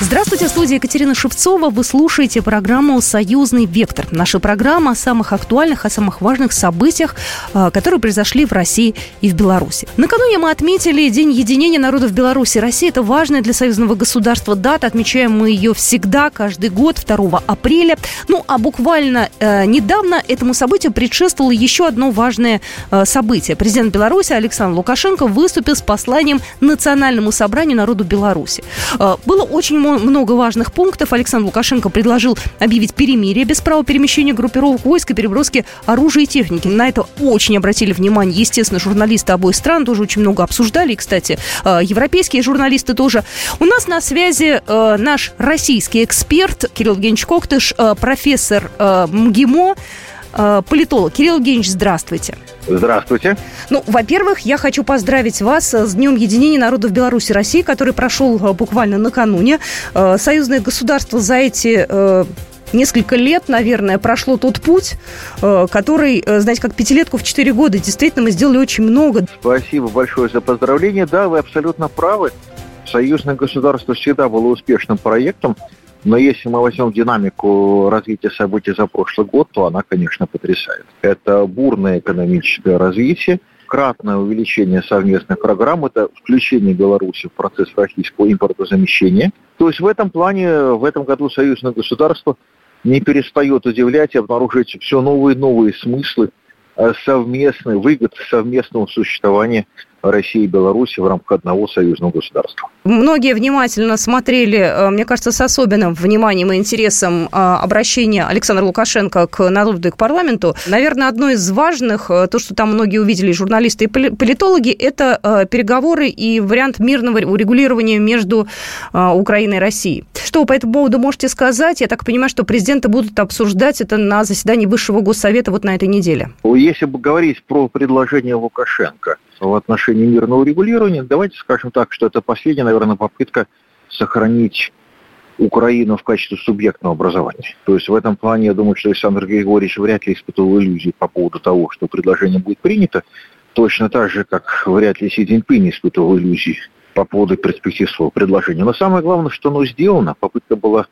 Здравствуйте, в студии Екатерина Шевцова. Вы слушаете программу «Союзный вектор». Наша программа о самых актуальных, о самых важных событиях, а, которые произошли в России и в Беларуси. Накануне мы отметили День единения народов Беларуси. Россия – это важная для союзного государства дата. Отмечаем мы ее всегда, каждый год, 2 апреля. Ну, а буквально э, недавно этому событию предшествовало еще одно важное э, событие. Президент Беларуси Александр Лукашенко выступил с посланием Национальному собранию народу Беларуси. Э, было очень много важных пунктов. Александр Лукашенко предложил объявить перемирие без права перемещения группировок войск и переброски оружия и техники. На это очень обратили внимание, естественно, журналисты обоих стран тоже очень много обсуждали. И, кстати, э, европейские журналисты тоже. У нас на связи э, наш российский эксперт Кирилл Евгеньевич э, профессор МГИМО, политолог. Кирилл Евгеньевич, здравствуйте. Здравствуйте. Ну, во-первых, я хочу поздравить вас с Днем единения народов Беларуси и России, который прошел э, буквально накануне. Э, союзное государство за эти э, несколько лет, наверное, прошло тот путь, который, знаете, как пятилетку в четыре года. Действительно, мы сделали очень много. Спасибо большое за поздравление. Да, вы абсолютно правы. Союзное государство всегда было успешным проектом. Но если мы возьмем динамику развития событий за прошлый год, то она, конечно, потрясает. Это бурное экономическое развитие, кратное увеличение совместных программ, это включение Беларуси в процесс российского импортозамещения. То есть в этом плане в этом году союзное государство не перестает удивлять и обнаруживать все новые и новые смыслы э, совместной выгод совместного существования России и Беларуси в рамках одного союзного государства. Многие внимательно смотрели, э, мне кажется, с особенным вниманием и интересом э, обращение Александра Лукашенко к народу и к парламенту. Наверное, одно из важных, э, то, что там многие увидели, журналисты и политологи, это переговоры и вариант мирного урегулирования между Украиной и Россией. Что вы по этому поводу можете сказать? Я так понимаю, что президенты будут обсуждать это на заседании Высшего Госсовета вот на этой неделе. Если бы говорить про предложение Лукашенко – в отношении мирного регулирования, давайте скажем так, что это последняя, наверное, попытка сохранить Украину в качестве субъектного образования. То есть в этом плане я думаю, что Александр Григорьевич вряд ли испытывал иллюзии по поводу того, что предложение будет принято, точно так же, как вряд ли Си Цзиньпинь испытывал иллюзии по поводу перспектив своего предложения. Но самое главное, что оно сделано, попытка была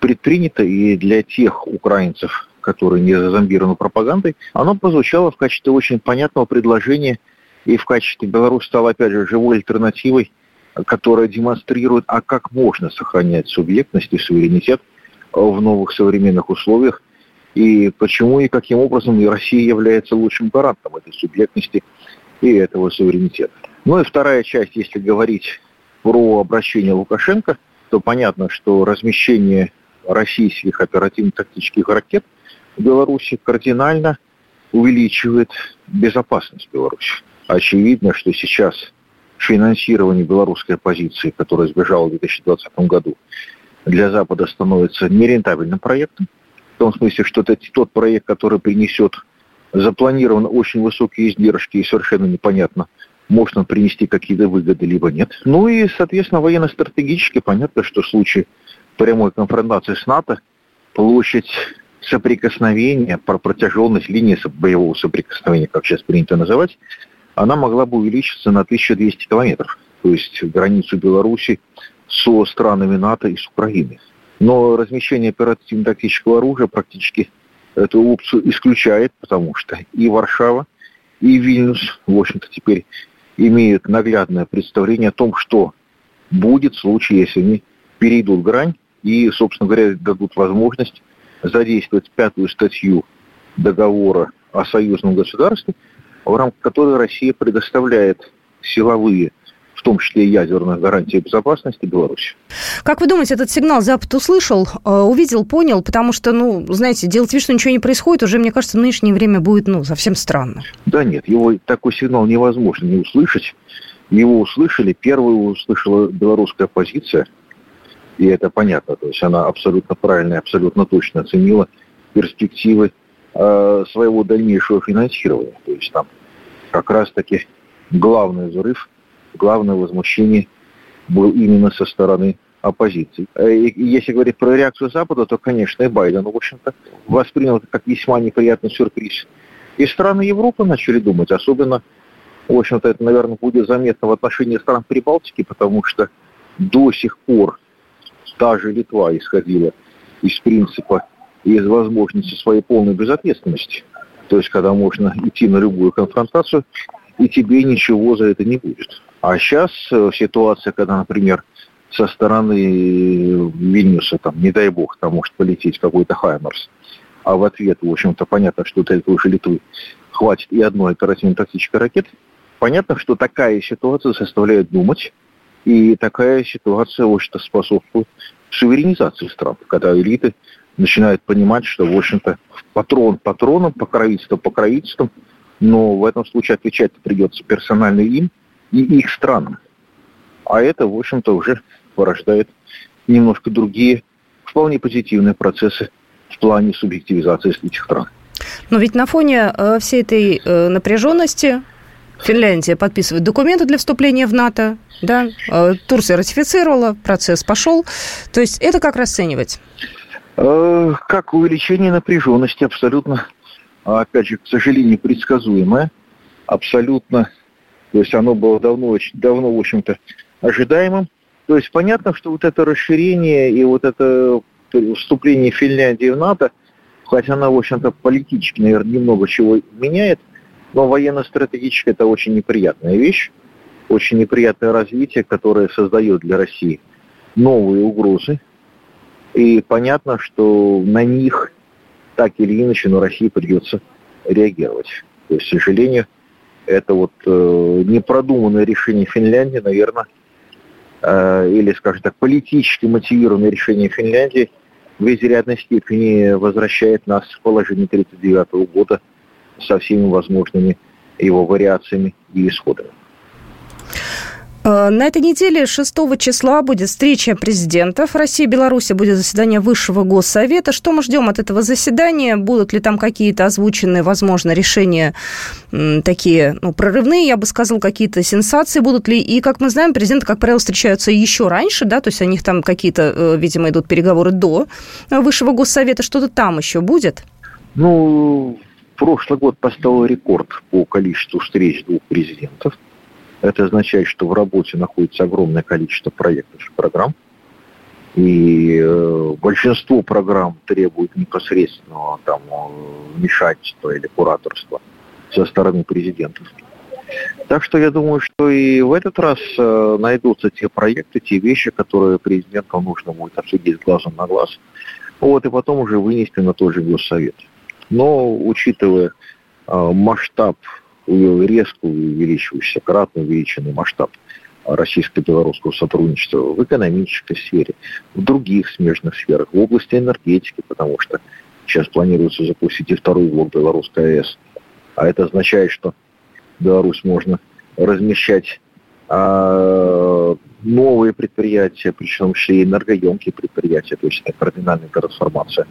предпринята, и для тех украинцев, которые не зазомбированы пропагандой, оно прозвучало в качестве очень понятного предложения – и в качестве Беларусь стала, опять же, живой альтернативой, которая демонстрирует, а как можно сохранять субъектность и суверенитет в новых современных условиях, и почему и каким образом и Россия является лучшим гарантом этой субъектности и этого суверенитета. Ну и вторая часть, если говорить про обращение Лукашенко, то понятно, что размещение российских оперативно-тактических ракет в Беларуси кардинально увеличивает безопасность Беларуси. Очевидно, что сейчас финансирование белорусской оппозиции, которая сбежала в 2020 году, для Запада становится нерентабельным проектом. В том смысле, что это тот проект, который принесет запланирован очень высокие издержки и совершенно непонятно, можно принести какие-то выгоды, либо нет. Ну и, соответственно, военно-стратегически понятно, что в случае прямой конфронтации с НАТО площадь соприкосновения, протяженность линии боевого соприкосновения, как сейчас принято называть, она могла бы увеличиться на 1200 километров, то есть границу Беларуси со странами НАТО и с Украиной. Но размещение оперативно-тактического оружия практически эту опцию исключает, потому что и Варшава, и Вильнюс, в общем-то, теперь имеют наглядное представление о том, что будет в случае, если они перейдут грань и, собственно говоря, дадут возможность задействовать пятую статью договора о союзном государстве – в рамках которой Россия предоставляет силовые в том числе и ядерных гарантий безопасности Беларуси. Как вы думаете, этот сигнал Запад услышал, э, увидел, понял? Потому что, ну, знаете, делать вид, что ничего не происходит, уже, мне кажется, в нынешнее время будет, ну, совсем странно. Да нет, его такой сигнал невозможно не услышать. Его услышали, первую услышала белорусская оппозиция, и это понятно, то есть она абсолютно правильно и абсолютно точно оценила перспективы Э, своего дальнейшего финансирования. То есть там как раз-таки главный взрыв, главное возмущение был именно со стороны оппозиции. Э, и если говорить про реакцию Запада, то, конечно, и Байден, в общем-то, воспринял это как весьма неприятный сюрприз. И страны Европы начали думать, особенно В общем-то, это, наверное, будет заметно в отношении стран Прибалтики, потому что до сих пор та же Литва исходила из принципа из возможности своей полной безответственности. То есть, когда можно идти на любую конфронтацию, и тебе ничего за это не будет. А сейчас э, ситуация, когда, например, со стороны Вильнюса, там, не дай бог, там может полететь какой-то Хаймерс, а в ответ, в общем-то, понятно, что для этого же Литвы хватит и одной оперативно-тактической ракеты, понятно, что такая ситуация заставляет думать, и такая ситуация, в общем-то, способствует суверенизации стран, когда элиты начинают понимать, что, в общем-то, патрон патроном, покровительство покровительством, но в этом случае отвечать придется персонально им и их странам. А это, в общем-то, уже порождает немножко другие, вполне позитивные процессы в плане субъективизации этих стран. Но ведь на фоне э, всей этой э, напряженности Финляндия подписывает документы для вступления в НАТО, да, э, Турция ратифицировала, процесс пошел. То есть это как расценивать? Как увеличение напряженности абсолютно, опять же, к сожалению, предсказуемое, абсолютно, то есть оно было давно, очень давно, в общем-то, ожидаемым. То есть понятно, что вот это расширение и вот это вступление Финляндии в НАТО, хотя она, в общем-то, политически, наверное, немного чего меняет, но военно-стратегически это очень неприятная вещь, очень неприятное развитие, которое создает для России новые угрозы. И понятно, что на них так или иначе, но России придется реагировать. То есть, к сожалению, это вот э, непродуманное решение Финляндии, наверное, э, или, скажем так, политически мотивированное решение Финляндии в изрядной степени возвращает нас в положение 1939 года со всеми возможными его вариациями и исходами. Э, на этой неделе 6 числа будет встреча президентов России и Беларуси, будет заседание Высшего Госсовета. Что мы ждем от этого заседания? Будут ли там какие-то озвученные, возможно, решения такие ну, прорывные, я бы сказал, какие-то сенсации будут ли? И, как мы знаем, президенты, как правило, встречаются еще раньше, да, то есть у них там какие-то, э, видимо, идут переговоры до Высшего Госсовета. Что-то там еще будет? Ну, прошлый год поставил рекорд по количеству встреч двух президентов. Это означает, что в работе находится огромное количество проектов и программ. И э, большинство программ требует непосредственного там, э, вмешательства или кураторства со стороны президентов. Так что я думаю, что и в этот раз э, найдутся те проекты, те вещи, которые президенту нужно будет обсудить глазом на глаз. Вот, и потом уже вынести на тот же госсовет. Но учитывая э, масштаб резко увеличивающийся, кратно увеличенный масштаб российско-белорусского сотрудничества в экономической сфере, в других смежных сферах, в области энергетики, потому что сейчас планируется запустить и второй блок Белорусской АЭС. А это означает, что Беларусь можно размещать а, новые предприятия, причем еще энергоемкие предприятия, то есть это кардинальная трансформация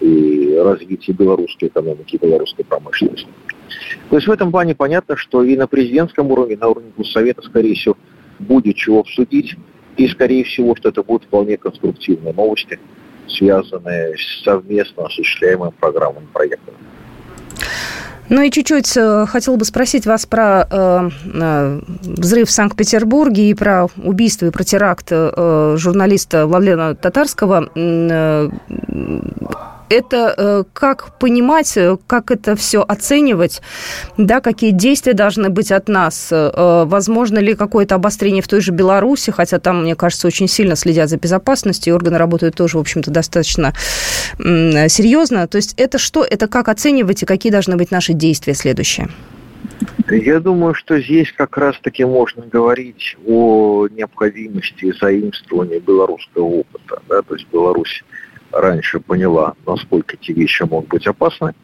и развитие белорусской экономики, белорусской промышленности. То есть в этом плане понятно, что и на президентском уровне, на уровне Госсовета, скорее всего, будет чего обсудить. И, скорее всего, что это будут вполне конструктивные новости, связанные с совместно осуществляемыми программами проектами. Ну и чуть-чуть э, хотел бы спросить вас про э, э, взрыв в Санкт-Петербурге и про убийство и про теракт э, журналиста Владлена Татарского. Э, это э, как понимать, э, как это все оценивать, да, какие действия должны быть от нас, э, возможно ли какое-то обострение в той же Беларуси, хотя там, мне кажется, очень сильно следят за безопасностью, и органы работают тоже, в общем-то, достаточно серьезно. То есть это что, это как оценивать и какие должны быть наши действия следующие? Я думаю, что здесь как раз-таки можно говорить о необходимости заимствования белорусского опыта. Да? То есть Беларусь раньше поняла, насколько эти вещи могут быть опасны.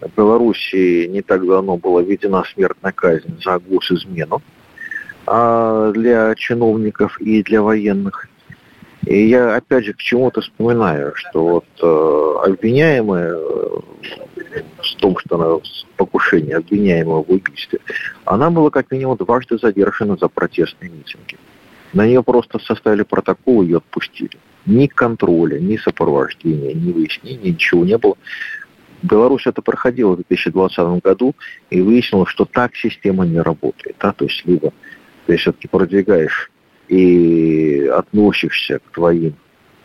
В Беларуси не так давно была введена смертная казнь за госизмену а для чиновников и для военных. И я опять же к чему-то вспоминаю, что вот э, обвиняемая э, в том, что она покушение обвиняемого в убийстве, она была как минимум дважды задержана за протестные митинги. На нее просто составили протокол ее отпустили. Ни контроля, ни сопровождения, ни выяснения, ничего не было. Беларусь это проходила в 2020 году и выяснилось, что так система не работает. Да? То есть либо ты все-таки продвигаешь и относишься к твоим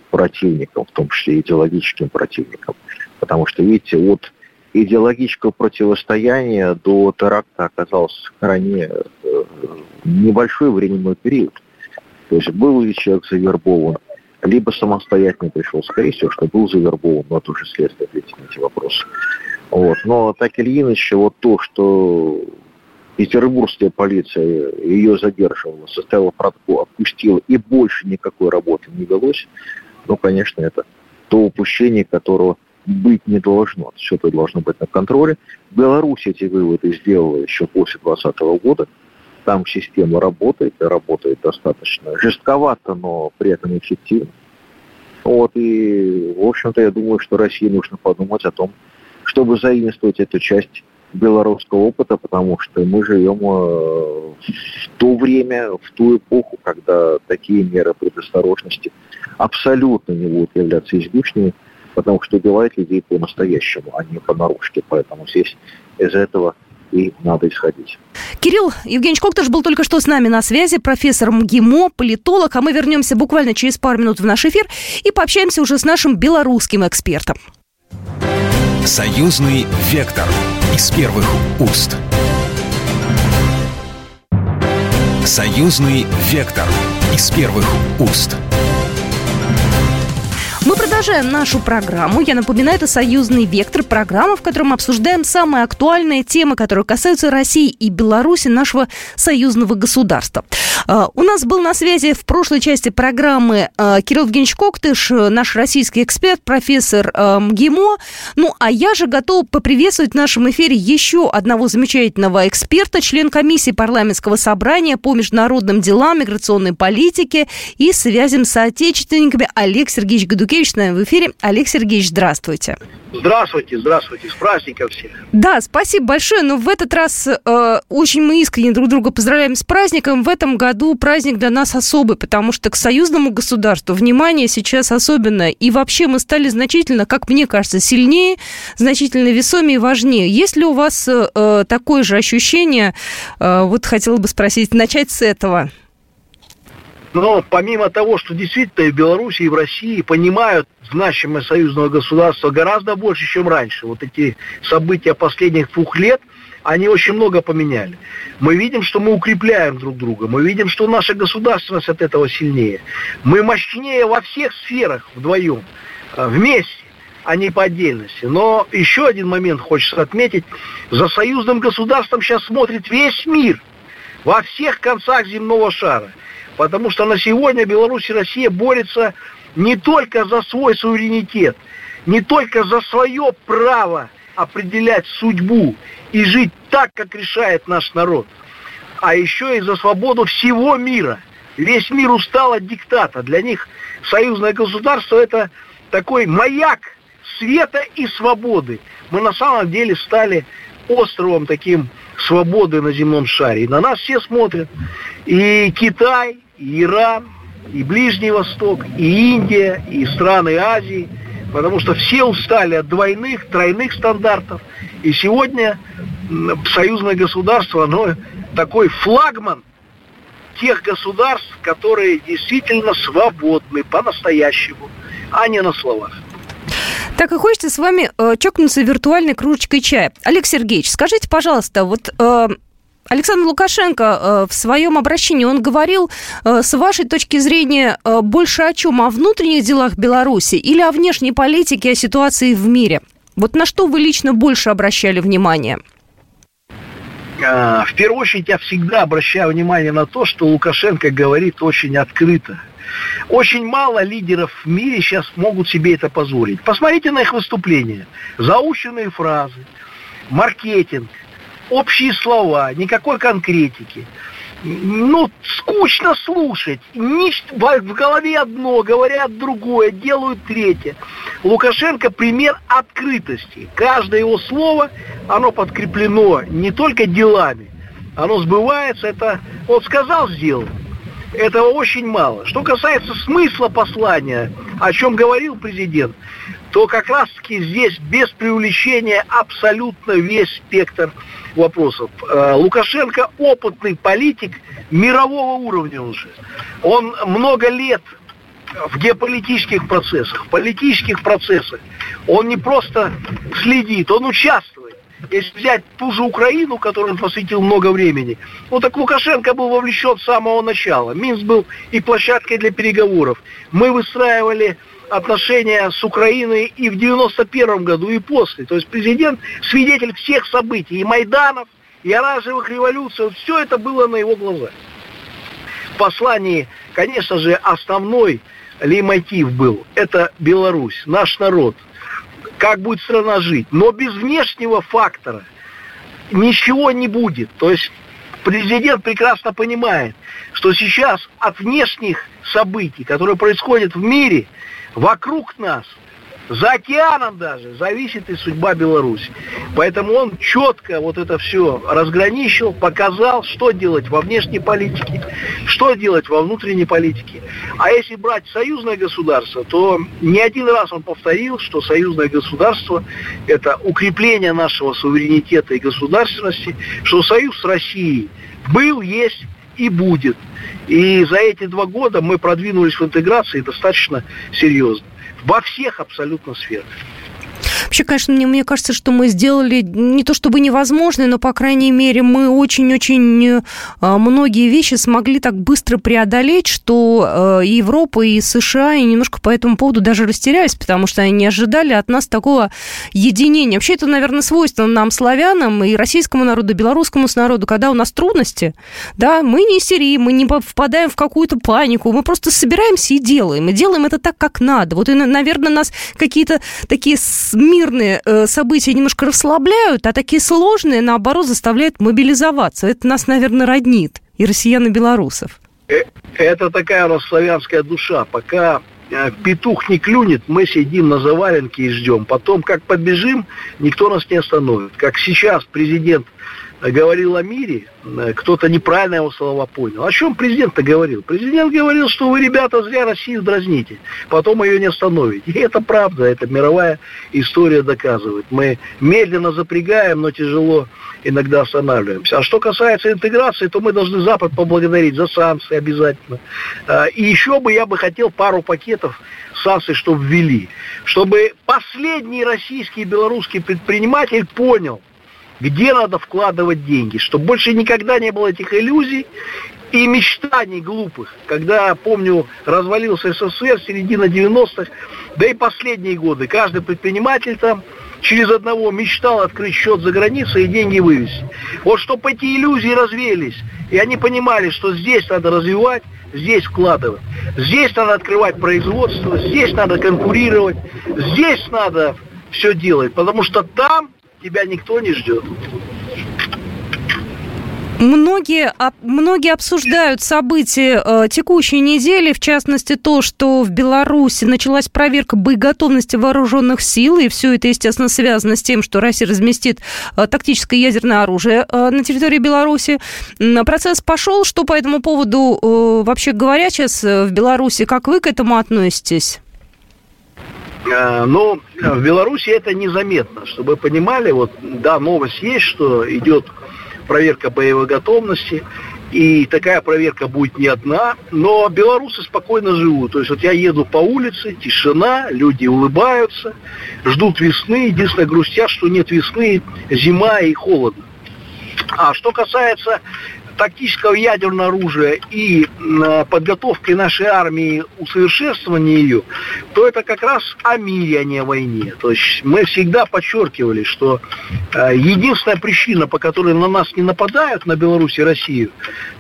противникам, в том числе идеологическим противникам. Потому что, видите, от идеологического противостояния до теракта оказался стране э, небольшой временной период. То есть был ли человек завербован, либо самостоятельно пришел, скорее всего, что был завербован, но это уже следствие ответить на эти вопросы. Вот. Но так или иначе, вот то, что петербургская полиция ее задерживала, составила протокол, отпустила, и больше никакой работы не велось, ну, конечно, это то упущение, которого быть не должно. Все это должно быть на контроле. Беларусь эти выводы сделала еще после 2020 года. Там система работает, и работает достаточно жестковато, но при этом эффективно. Вот, и, в общем-то, я думаю, что России нужно подумать о том, чтобы заимствовать эту часть белорусского опыта, потому что мы живем э, в то время, в ту эпоху, когда такие меры предосторожности абсолютно не будут являться излишними, потому что убивают людей по-настоящему, а не понарошке. Поэтому здесь из этого и надо исходить. Кирилл Евгеньевич Коктыш был только что с нами на связи, профессор МГИМО, политолог, а мы вернемся буквально через пару минут в наш эфир и пообщаемся уже с нашим белорусским экспертом. Союзный вектор из первых уст. Союзный вектор из первых уст. Продолжаем нашу программу. Я напоминаю, это «Союзный вектор», программа, в которой мы обсуждаем самые актуальные темы, которые касаются России и Беларуси, нашего союзного государства. А, у нас был на связи в прошлой части программы а, Кирилл Евгеньевич Коктыш, наш российский эксперт, профессор а, МГИМО. Ну, а я же готова поприветствовать в нашем эфире еще одного замечательного эксперта, член комиссии парламентского собрания по международным делам, миграционной политике и связям с соотечественниками Олег Сергеевич Гадукевич с нами в эфире. Олег Сергеевич, здравствуйте. Здравствуйте, здравствуйте, с праздником всех. Да, спасибо большое, но в этот раз э, очень мы искренне друг друга поздравляем с праздником. В этом году праздник для нас особый, потому что к союзному государству внимание сейчас особенное. И вообще мы стали значительно, как мне кажется, сильнее, значительно весомее и важнее. Есть ли у вас э, такое же ощущение? Э, вот хотела бы спросить, начать с этого. Но помимо того, что действительно и в Беларуси, и в России понимают значимость союзного государства гораздо больше, чем раньше. Вот эти события последних двух лет, они очень много поменяли. Мы видим, что мы укрепляем друг друга. Мы видим, что наша государственность от этого сильнее. Мы мощнее во всех сферах вдвоем, э, вместе а не по отдельности. Но еще один момент хочется отметить. За союзным государством сейчас смотрит весь мир во всех концах земного шара. Потому что на сегодня Беларусь и Россия борются не только за свой суверенитет, не только за свое право определять судьбу и жить так, как решает наш народ, а еще и за свободу всего мира. Весь мир устал от диктата. Для них союзное государство это такой маяк света и свободы. Мы на самом деле стали островом таким свободы на земном шаре. И на нас все смотрят. И Китай, и Иран, и Ближний Восток, и Индия, и страны Азии, потому что все устали от двойных, тройных стандартов. И сегодня союзное государство, оно такой флагман тех государств, которые действительно свободны по-настоящему, а не на словах. Так и хочется с вами э, чокнуться виртуальной кружечкой чая. Олег Сергеевич, скажите, пожалуйста, вот э, Александр Лукашенко э, в своем обращении, он говорил, э, с вашей точки зрения, э, больше о чем? О внутренних делах Беларуси или о внешней политике, о ситуации в мире? Вот на что вы лично больше обращали внимание? В первую очередь я всегда обращаю внимание на то, что Лукашенко говорит очень открыто. Очень мало лидеров в мире сейчас могут себе это позволить. Посмотрите на их выступления. Заученные фразы, маркетинг, общие слова, никакой конкретики. Ну, скучно слушать. В голове одно, говорят другое, делают третье. Лукашенко пример открытости. Каждое его слово, оно подкреплено не только делами, оно сбывается, это вот сказал, сделал. Этого очень мало. Что касается смысла послания, о чем говорил президент, то как раз-таки здесь без преувеличения абсолютно весь спектр вопросов. Э, Лукашенко опытный политик мирового уровня уже. Он много лет в геополитических процессах, в политических процессах. Он не просто следит, он участвует. Если взять ту же Украину, которой он посвятил много времени, ну так Лукашенко был вовлечен с самого начала. Минск был и площадкой для переговоров. Мы выстраивали отношения с Украиной и в 91 году, и после. То есть президент свидетель всех событий, и Майданов, и оранжевых революций. Вот все это было на его глазах. В послании, конечно же, основной лейтмотив был. Это Беларусь, наш народ. Как будет страна жить. Но без внешнего фактора ничего не будет. То есть президент прекрасно понимает, что сейчас от внешних событий, которые происходят в мире, вокруг нас, за океаном даже, зависит и судьба Беларуси. Поэтому он четко вот это все разграничил, показал, что делать во внешней политике, что делать во внутренней политике. А если брать союзное государство, то не один раз он повторил, что союзное государство – это укрепление нашего суверенитета и государственности, что союз с Россией был, есть и будет. И за эти два года мы продвинулись в интеграции достаточно серьезно. Во всех абсолютно сферах. Вообще, конечно, мне, мне кажется, что мы сделали не то чтобы невозможное, но, по крайней мере, мы очень-очень а, многие вещи смогли так быстро преодолеть, что и Европа, и США, и немножко по этому поводу даже растерялись, потому что они не ожидали от нас такого единения. Вообще, это, наверное, свойственно нам, славянам, и российскому народу, и белорусскому народу, когда у нас трудности, да, мы не истерим, мы не впадаем в какую-то панику, мы просто собираемся и делаем, и делаем это так, как надо. Вот, и, наверное, нас какие-то такие мирные э, события немножко расслабляют, а такие сложные, наоборот, заставляют мобилизоваться. Это нас, наверное, роднит. И россиян, и белорусов. Э, это такая у душа. Пока э, петух не клюнет, мы сидим на заваленке и ждем. Потом, как побежим, никто нас не остановит. Как сейчас президент говорил о мире, э, кто-то неправильно его слова понял. О чем президент-то говорил? Президент говорил, что вы, ребята, зря Россию дразните, потом ее не остановите. И это правда, это мировая история доказывает. Мы медленно запрягаем, но тяжело иногда останавливаемся. А что касается интеграции, то мы должны Запад поблагодарить за санкции обязательно. А, и еще бы я бы хотел пару пакетов санкций, чтобы ввели. Чтобы последний российский и белорусский предприниматель понял, где надо вкладывать деньги, чтобы больше никогда не было этих иллюзий и мечтаний глупых. Когда, помню, развалился СССР, середина 90-х, да и последние годы, каждый предприниматель там через одного мечтал открыть счет за границей и деньги вывести. Вот чтобы эти иллюзии развеялись, и они понимали, что здесь надо развивать, здесь вкладывать, здесь надо открывать производство, здесь надо конкурировать, здесь надо все делать, потому что там тебя никто не ждет. Многие, многие обсуждают события э, текущей недели, в частности то, что в Беларуси началась проверка боеготовности вооруженных сил, и все это, естественно, связано с тем, что Россия разместит э, тактическое ядерное оружие э, на территории Беларуси. Процесс пошел. Что по этому поводу, вообще говоря, сейчас в Беларуси, как вы к этому относитесь? Э, но в Беларуси это незаметно, чтобы вы понимали, вот, да, новость есть, что идет проверка боевой готовности, и такая проверка будет не одна, но белорусы спокойно живут. То есть вот я еду по улице, тишина, люди улыбаются, ждут весны, единственное грустят, что нет весны, зима и холодно. А что касается тактического ядерного оружия и подготовки нашей армии, усовершенствования ее, то это как раз о мире, а не о войне. То есть мы всегда подчеркивали, что э, единственная причина, по которой на нас не нападают, на Беларусь и Россию,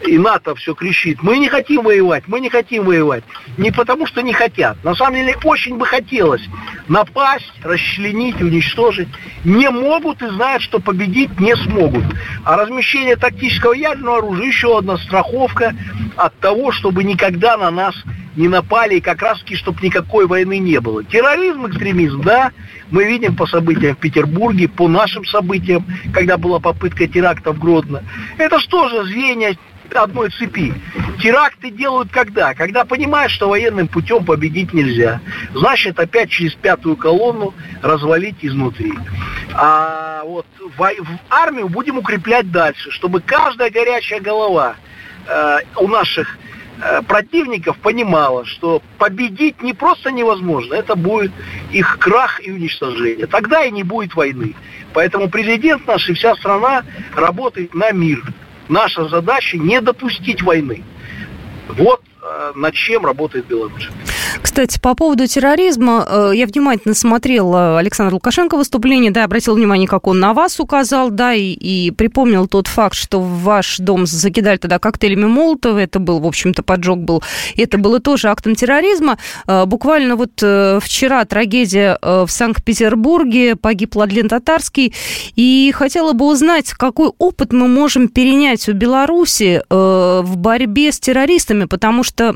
и НАТО все кричит, мы не хотим воевать, мы не хотим воевать. Не потому, что не хотят. На самом деле очень бы хотелось напасть, расчленить, уничтожить. Не могут и знают, что победить не смогут. А размещение тактического ядерного оружия уже еще одна страховка от того, чтобы никогда на нас не напали, и как раз таки, чтобы никакой войны не было. Терроризм, экстремизм, да, мы видим по событиям в Петербурге, по нашим событиям, когда была попытка теракта в Гродно. Это что же звенья одной цепи. Теракты делают когда? Когда понимают, что военным путем победить нельзя. Значит, опять через пятую колонну развалить изнутри. А вот в, армию будем укреплять дальше, чтобы каждая горячая голова э, у наших Э, противников понимала, что победить не просто невозможно, это будет их крах и уничтожение. Тогда и не будет войны. Поэтому президент наш и вся страна работает на мир. Наша задача не допустить войны. Вот э, над чем работает Беларусь. Кстати, по поводу терроризма, э, я внимательно смотрела Александра Лукашенко выступление, да, обратил внимание, как он на вас указал, да, и, и припомнил тот факт, что в ваш дом закидали тогда коктейлями Молотова, это был, в общем-то, поджог был, это было тоже актом терроризма. Э, буквально вот э, вчера трагедия в Санкт-Петербурге, погиб Владлен Татарский, и хотела бы узнать, какой опыт мы можем перенять у Беларуси в борьбе с террористами, потому что,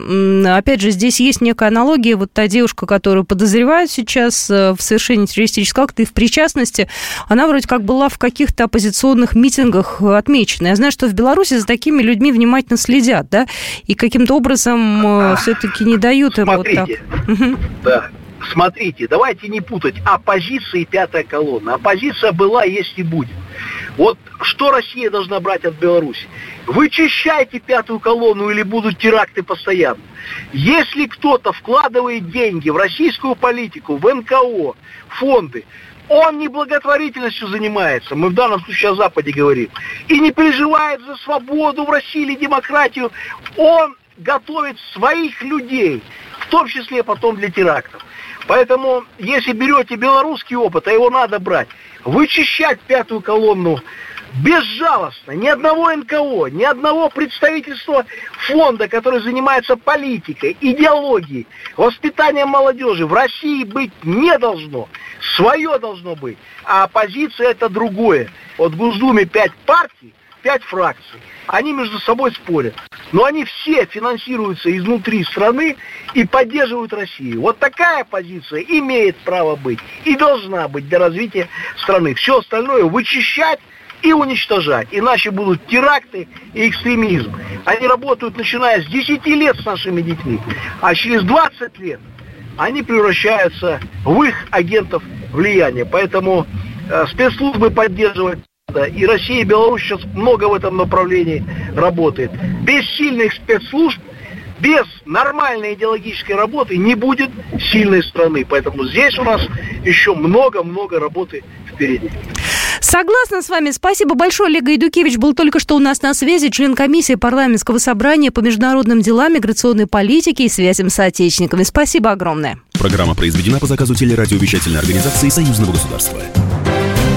опять же, здесь есть некая аналогия аналогия, вот та девушка, которую подозревают сейчас э, в совершении террористического акта и в причастности, она вроде как была в каких-то оппозиционных митингах отмечена. Я знаю, что в Беларуси за такими людьми внимательно следят, да, и каким-то образом а, все-таки не дают им вот так. Да. Смотрите, давайте не путать оппозиция и пятая колонна. Оппозиция была, есть и будет. Вот что Россия должна брать от Беларуси? Вычищайте пятую колонну или будут теракты постоянно. Если кто-то вкладывает деньги в российскую политику, в НКО, фонды, он не благотворительностью занимается, мы в данном случае о Западе говорим, и не переживает за свободу в России или демократию, он готовит своих людей, в том числе потом для терактов. Поэтому, если берете белорусский опыт, а его надо брать, вычищать пятую колонну безжалостно, ни одного НКО, ни одного представительства фонда, который занимается политикой, идеологией, воспитанием молодежи в России быть не должно. Свое должно быть. А оппозиция это другое. Вот в Госдуме пять партий, пять фракций. Они между собой спорят. Но они все финансируются изнутри страны и поддерживают Россию. Вот такая позиция имеет право быть и должна быть для развития страны. Все остальное вычищать и уничтожать. Иначе будут теракты и экстремизм. Они работают начиная с 10 лет с нашими детьми, а через 20 лет они превращаются в их агентов влияния. Поэтому э, спецслужбы поддерживать и Россия и Беларусь сейчас много в этом направлении работает. Без сильных спецслужб, без нормальной идеологической работы не будет сильной страны. Поэтому здесь у нас еще много-много работы впереди. Согласна с вами. Спасибо большое. Олег Идукевич был только что у нас на связи, член комиссии парламентского собрания по международным делам, миграционной политике и связям с отечественниками. Спасибо огромное. Программа произведена по заказу телерадиовещательной организации Союзного государства.